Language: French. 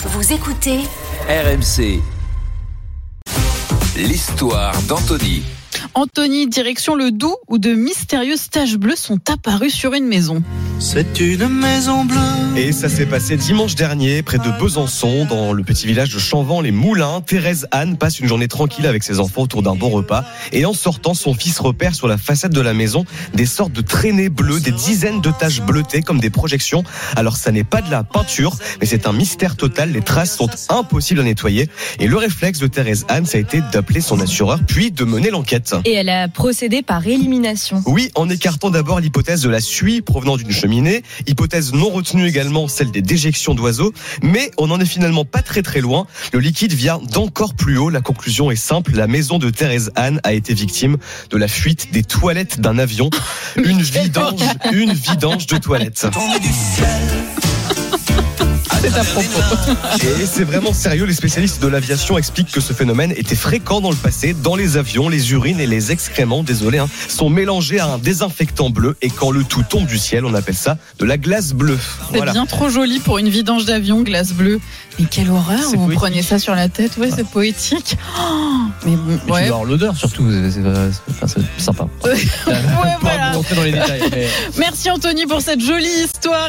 Vous écoutez RMC. L'histoire d'Anthony. Anthony, direction le Doubs, où de mystérieuses taches bleues sont apparues sur une maison. C'est une maison bleue. Et ça s'est passé dimanche dernier, près de Besançon, dans le petit village de Chanvant-les-Moulins. Thérèse Anne passe une journée tranquille avec ses enfants autour d'un bon repas. Et en sortant, son fils repère sur la façade de la maison des sortes de traînées bleues, des dizaines de taches bleutées comme des projections. Alors ça n'est pas de la peinture, mais c'est un mystère total. Les traces sont impossibles à nettoyer. Et le réflexe de Thérèse Anne, ça a été d'appeler son assureur, puis de mener l'enquête. Et elle a procédé par élimination. Oui, en écartant d'abord l'hypothèse de la suie provenant d'une cheminée, hypothèse non retenue également celle des déjections d'oiseaux, mais on n'en est finalement pas très très loin. Le liquide vient d'encore plus haut. La conclusion est simple, la maison de Thérèse Anne a été victime de la fuite des toilettes d'un avion. Une vidange, une vidange de toilettes. C'est à propos. Et c'est vraiment sérieux, les spécialistes de l'aviation expliquent que ce phénomène était fréquent dans le passé. Dans les avions, les urines et les excréments, désolé, hein, sont mélangés à un désinfectant bleu et quand le tout tombe du ciel, on appelle ça de la glace bleue. C'est bien trop joli pour une vidange d'avion, glace bleue. Mais quelle horreur, vous poétique. prenez ça sur la tête, ouais, c'est poétique. Oh, mais bon, ouais. l'odeur surtout, c'est sympa. Ouais, voilà. rentrer dans les détails. mais- Merci Anthony pour cette jolie histoire.